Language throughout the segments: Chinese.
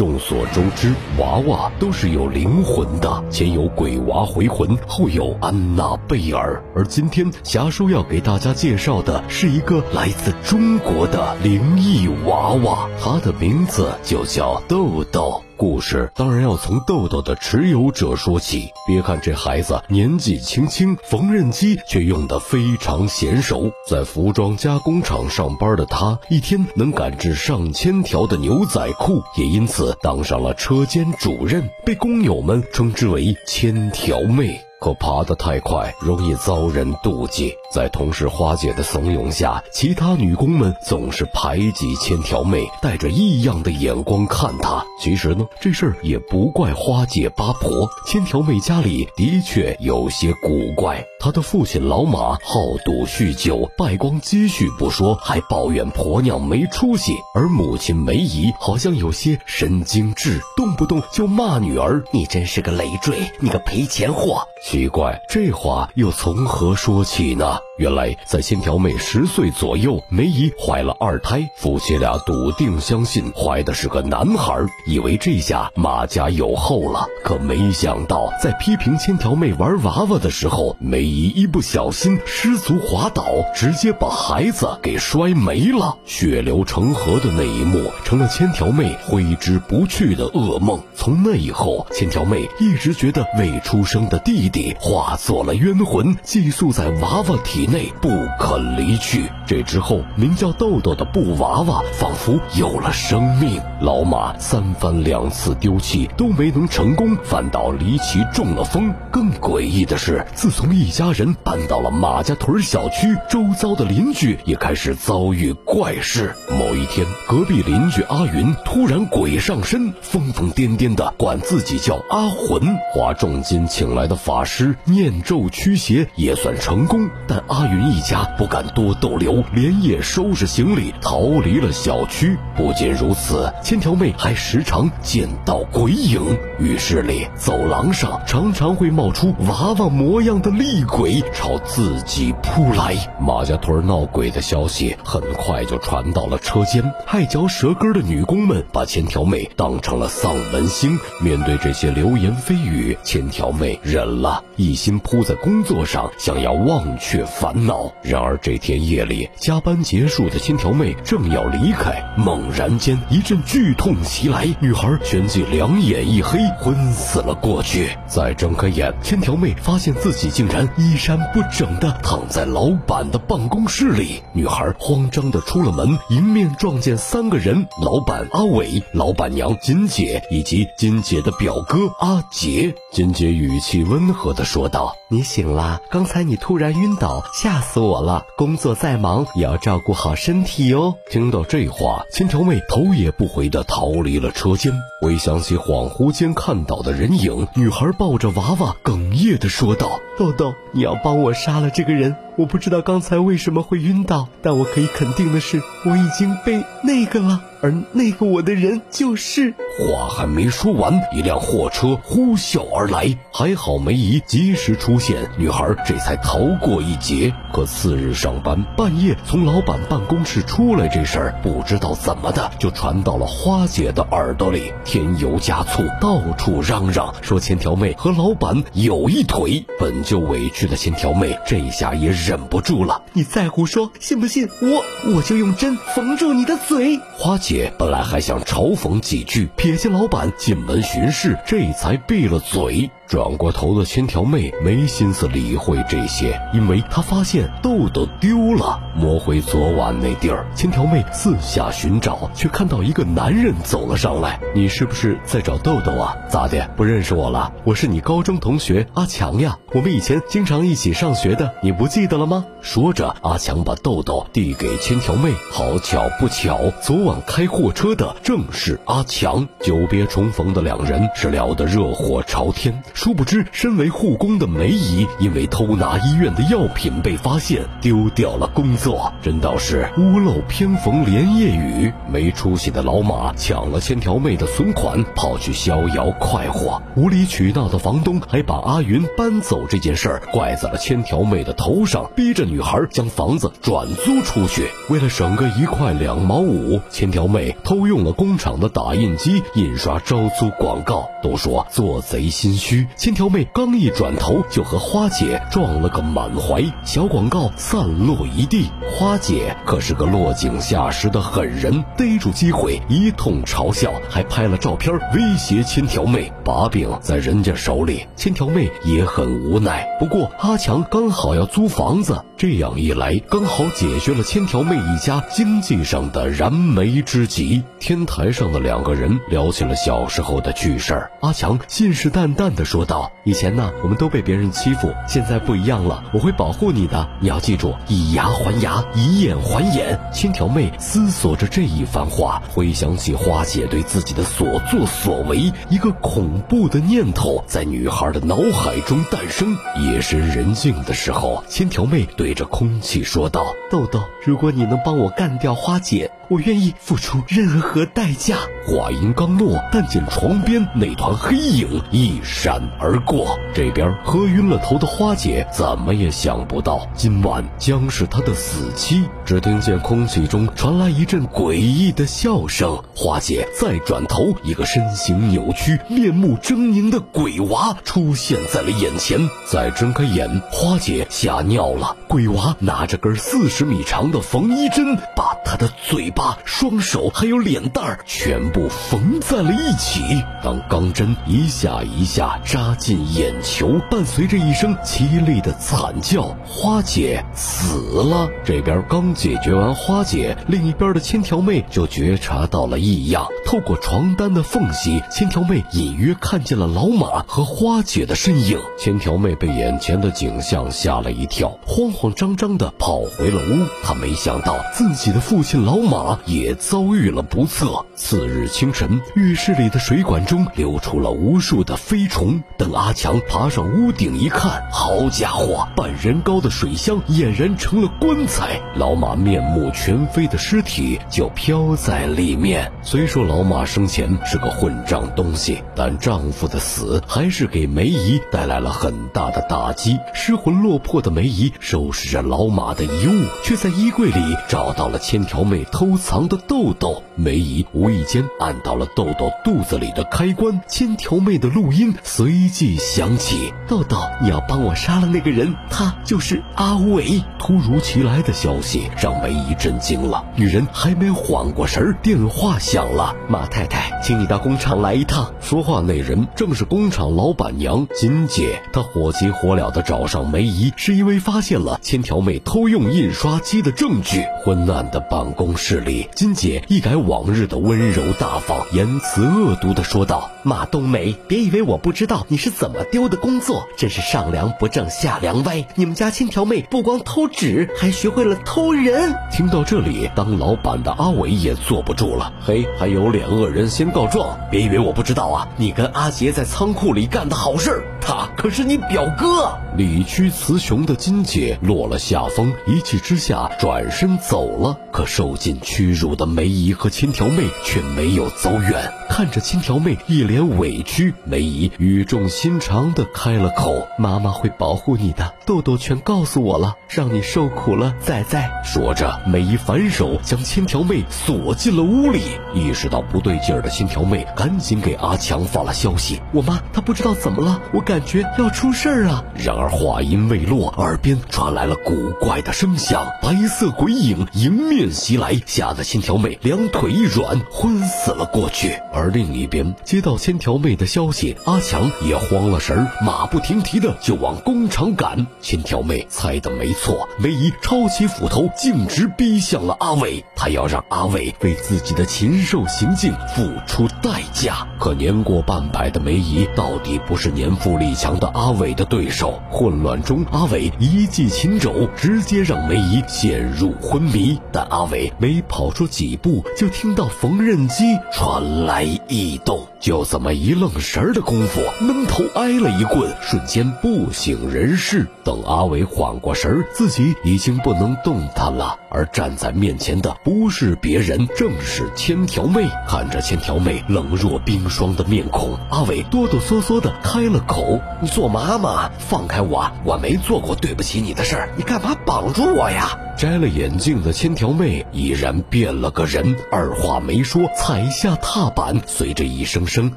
众所周知，娃娃都是有灵魂的，前有鬼娃回魂，后有安娜贝尔。而今天侠叔要给大家介绍的是一个来自中国的灵异娃娃，它的名字就叫豆豆。故事当然要从豆豆的持有者说起。别看这孩子年纪轻轻，缝纫机却用得非常娴熟。在服装加工厂上班的他，一天能赶制上千条的牛仔裤，也因此当上了车间主任，被工友们称之为“千条妹”。可爬得太快，容易遭人妒忌。在同事花姐的怂恿下，其他女工们总是排挤千条妹，带着异样的眼光看她。其实呢，这事儿也不怪花姐八婆，千条妹家里的确有些古怪。她的父亲老马好赌酗酒，败光积蓄不说，还抱怨婆娘没出息；而母亲梅姨好像有些神经质，动不动就骂女儿：“你真是个累赘，你个赔钱货。”奇怪，这话又从何说起呢？原来，在千条妹十岁左右，梅姨怀了二胎，夫妻俩笃定相信怀的是个男孩，以为这下马家有后了。可没想到，在批评千条妹玩娃娃的时候，梅姨一不小心失足滑倒，直接把孩子给摔没了，血流成河的那一幕，成了千条妹挥之不去的噩梦。从那以后，千条妹一直觉得未出生的弟弟化作了冤魂，寄宿在娃娃体。内不肯离去。这之后，名叫豆豆的布娃娃仿佛有了生命。老马三番两次丢弃都没能成功，反倒离奇中了风。更诡异的是，自从一家人搬到了马家屯小区，周遭的邻居也开始遭遇怪事。某一天，隔壁邻居阿云突然鬼上身，疯疯癫癫的管自己叫阿魂，花重金请来的法师念咒驱邪也算成功，但阿。阿云一家不敢多逗留，连夜收拾行李逃离了小区。不仅如此，千条妹还时常见到鬼影，浴室里、走廊上常常会冒出娃娃模样的厉鬼朝自己扑来。马家屯闹鬼的消息很快就传到了车间，爱嚼舌根的女工们把千条妹当成了丧门星。面对这些流言蜚语，千条妹忍了，一心扑在工作上，想要忘却烦。恼。然而这天夜里，加班结束的千条妹正要离开，猛然间一阵剧痛袭来，女孩旋即两眼一黑，昏死了过去。再睁开眼，千条妹发现自己竟然衣衫不整的躺在老板的办公室里。女孩慌张的出了门，迎面撞见三个人：老板阿伟、老板娘金姐以及金姐的表哥阿杰。金姐语气温和的说道：“你醒了，刚才你突然晕倒。”吓死我了！工作再忙也要照顾好身体哦。听到这话，千条妹头也不回地逃离了车间。回想起恍惚间看到的人影，女孩抱着娃娃哽哽咽地说道：“豆豆，你要帮我杀了这个人。我不知道刚才为什么会晕倒，但我可以肯定的是，我已经被那个了。”而那个我的人就是话还没说完，一辆货车呼啸而来，还好梅姨及时出现，女孩这才逃过一劫。可次日上班，半夜从老板办公室出来这事儿，不知道怎么的就传到了花姐的耳朵里，添油加醋，到处嚷嚷说千条妹和老板有一腿。本就委屈的千条妹这下也忍不住了，你再胡说，信不信我我就用针缝住你的嘴？花姐。本来还想嘲讽几句，撇下老板进门巡视，这才闭了嘴。转过头的千条妹没心思理会这些，因为她发现豆豆丢了。摸回昨晚那地儿，千条妹四下寻找，却看到一个男人走了上来。你是不是在找豆豆啊？咋的，不认识我了？我是你高中同学阿强呀，我们以前经常一起上学的，你不记得了吗？说着，阿强把豆豆递给千条妹。好巧不巧，昨晚开货车的正是阿强。久别重逢的两人是聊得热火朝天。殊不知，身为护工的梅姨因为偷拿医院的药品被发现，丢掉了工作，真倒是屋漏偏逢连夜雨。没出息的老马抢了千条妹的存款，跑去逍遥快活。无理取闹的房东还把阿云搬走这件事儿怪在了千条妹的头上，逼着女孩将房子转租出去。为了省个一块两毛五，千条妹偷用了工厂的打印机印刷招租广告。都说做贼心虚，千条妹刚一转头就和花姐撞了个满怀，小广告散落一地。花姐可是个落井下石的狠人，逮住机会一通嘲笑，还拍了照片威胁千条妹。把柄在人家手里，千条妹也很无奈。不过阿强刚好要租房子，这样一来刚好解决了千条妹一家经济上的燃眉之急。天台上的两个人聊起了小时候的趣事儿。阿强信誓旦旦地说道：“以前呢，我们都被别人欺负，现在不一样了，我会保护你的。你要记住，以牙还牙牙，以眼还眼。”千条妹思索着这一番话，回想起花姐对自己的所作所为，一个恐怖的念头在女孩的脑海中诞生。夜深人静的时候，千条妹对着空气说道：“豆豆，如果你能帮我干掉花姐。”我愿意付出任何代价。话音刚落，但见床边那团黑影一闪而过。这边喝晕了头的花姐怎么也想不到，今晚将是她的死期。只听见空气中传来一阵诡异的笑声。花姐再转头，一个身形扭曲、面目狰狞的鬼娃出现在了眼前。再睁开眼，花姐吓尿了。鬼娃拿着根四十米长的缝衣针，把他的嘴巴。双手还有脸蛋儿全部缝在了一起。当钢针一下一下扎进眼球，伴随着一声凄厉的惨叫，花姐死了。这边刚解决完花姐，另一边的千条妹就觉察到了异样。透过床单的缝隙，千条妹隐约看见了老马和花姐的身影。千条妹被眼前的景象吓了一跳，慌慌张张地跑回了屋。她没想到自己的父父亲老马。也遭遇了不测。次日清晨，浴室里的水管中流出了无数的飞虫。等阿强爬上屋顶一看，好家伙，半人高的水箱俨然成了棺材，老马面目全非的尸体就飘在里面。虽说老马生前是个混账东西，但丈夫的死还是给梅姨带来了很大的打击。失魂落魄的梅姨收拾着老马的遗物，却在衣柜里找到了千条妹偷。藏的豆豆，梅姨无意间按到了豆豆肚子里的开关，千条妹的录音随即响起。豆豆，你要帮我杀了那个人，他就是阿伟。突如其来的消息让梅姨震惊了，女人还没缓过神儿，电话响了。马太太，请你到工厂来一趟。说话那人正是工厂老板娘金姐。她火急火燎地找上梅姨，是因为发现了千条妹偷用印刷机的证据。昏暗的办公室里。金姐一改往日的温柔大方，言辞恶毒的说道：“马冬梅，别以为我不知道你是怎么丢的工作，真是上梁不正下梁歪。你们家千条妹不光偷纸，还学会了偷人。”听到这里，当老板的阿伟也坐不住了：“嘿，还有脸恶人先告状？别以为我不知道啊！你跟阿杰在仓库里干的好事儿，他可是你表哥。”理屈词穷的金姐落了下风，一气之下转身走了。可受尽屈辱的梅姨和千条妹却没有走远，看着千条妹一脸委屈，梅姨语重心长地开了口：“妈妈会保护你的，豆豆全告诉我了，让你受苦了，仔仔。”说着，梅姨反手将千条妹锁进了屋里。意识到不对劲儿的千条妹赶紧给阿强发了消息：“我妈她不知道怎么了，我感觉要出事儿啊。”然而话音未落，耳边传来了古怪的声响，白色鬼影迎面袭来，吓得千条妹两腿一软，昏死了过去。而另一边，接到千条妹的消息，阿强也慌了神儿，马不停蹄的就往工厂赶。千条妹猜的没错，梅姨抄起斧头，径直逼向了阿伟，她要让阿伟为自己的禽兽行径付出代价。可年过半百的梅姨，到底不是年富力强的阿伟的对手。混乱中，阿伟一记擒肘，直接让梅姨陷入昏迷。但阿伟没跑出几步，就听到缝纫机传来异动。就这么一愣神的功夫，闷头挨了一棍，瞬间不省人事。等阿伟缓过神儿，自己已经不能动弹了。而站在面前的不是别人，正是千条妹。看着千条妹冷若冰霜的面孔，阿伟哆哆嗦嗦的开了口：“你做妈妈，放开我，我没做过对不起你的事儿，你干嘛绑住我呀？”摘了眼镜的千条妹已然变了个人，二话没说，踩下踏板，随着一声声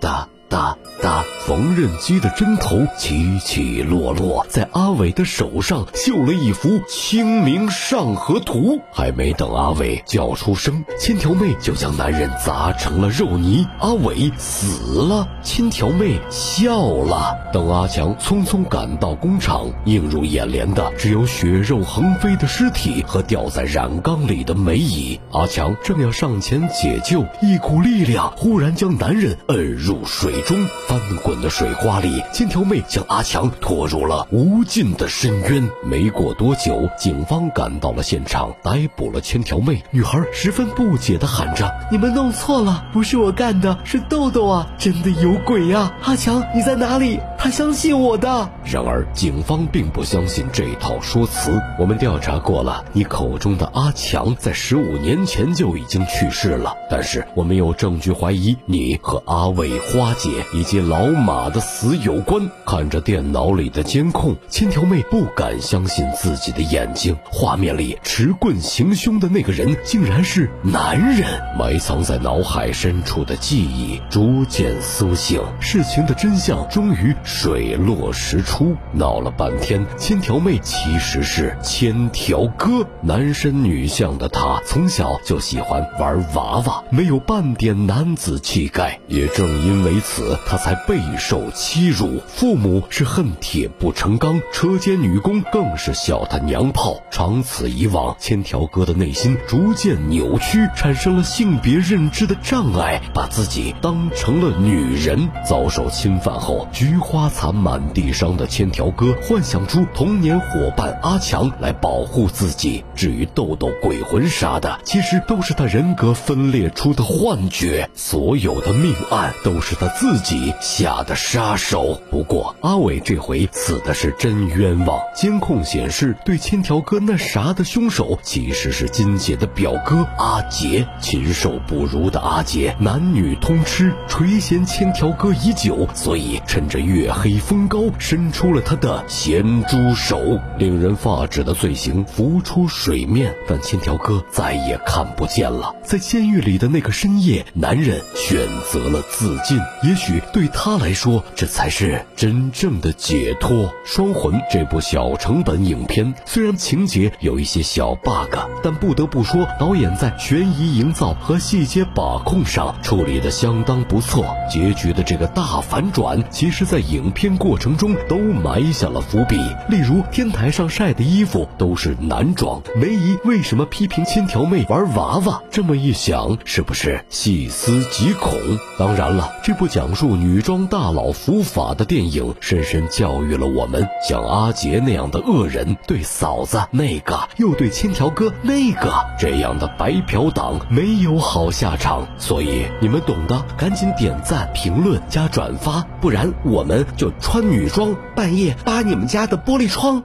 的。哒哒，缝纫机的针头起起落落，在阿伟的手上绣了一幅《清明上河图》。还没等阿伟叫出声，千条妹就将男人砸成了肉泥。阿伟死了，千条妹笑了。等阿强匆匆赶到工厂，映入眼帘的只有血肉横飞的尸体和掉在染缸里的梅姨。阿强正要上前解救，一股力量忽然将男人摁入水。中翻滚的水花里，千条妹将阿强拖入了无尽的深渊。没过多久，警方赶到了现场，逮捕了千条妹。女孩十分不解地喊着：“你们弄错了，不是我干的，是豆豆啊！真的有鬼呀！阿强，你在哪里？他相信我的。”然而，警方并不相信这套说辞。我们调查过了，你口中的阿强在十五年前就已经去世了。但是，我们有证据怀疑你和阿伟、花姐。以及老马的死有关。看着电脑里的监控，千条妹不敢相信自己的眼睛。画面里持棍行凶的那个人，竟然是男人。埋藏在脑海深处的记忆逐渐苏醒，事情的真相终于水落石出。闹了半天，千条妹其实是千条哥。男身女相的他，从小就喜欢玩娃娃，没有半点男子气概。也正因为此。他才备受欺辱，父母是恨铁不成钢，车间女工更是笑他娘炮。长此以往，千条哥的内心逐渐扭曲，产生了性别认知的障碍，把自己当成了女人。遭受侵犯后，菊花残满地伤的千条哥幻想出童年伙伴阿强来保护自己。至于豆豆、鬼魂啥的，其实都是他人格分裂出的幻觉。所有的命案都是他自。自己下的杀手。不过阿伟这回死的是真冤枉。监控显示，对千条哥那啥的凶手其实是金姐的表哥阿杰。禽兽不如的阿杰，男女通吃，垂涎千条哥已久，所以趁着月黑风高，伸出了他的咸猪手。令人发指的罪行浮出水面，但千条哥再也看不见了。在监狱里的那个深夜，男人选择了自尽。也。对他来说，这才是真正的解脱。《双魂》这部小成本影片虽然情节有一些小 bug，但不得不说，导演在悬疑营造和细节把控上处理的相当不错。结局的这个大反转，其实在影片过程中都埋下了伏笔。例如，天台上晒的衣服都是男装，梅姨为什么批评千条妹玩娃娃？这么一想，是不是细思极恐？当然了，这部讲讲述。女装大佬伏法的电影，深深教育了我们：像阿杰那样的恶人，对嫂子那个，又对千条哥那个，这样的白嫖党没有好下场。所以你们懂的，赶紧点赞、评论、加转发，不然我们就穿女装，半夜扒你们家的玻璃窗。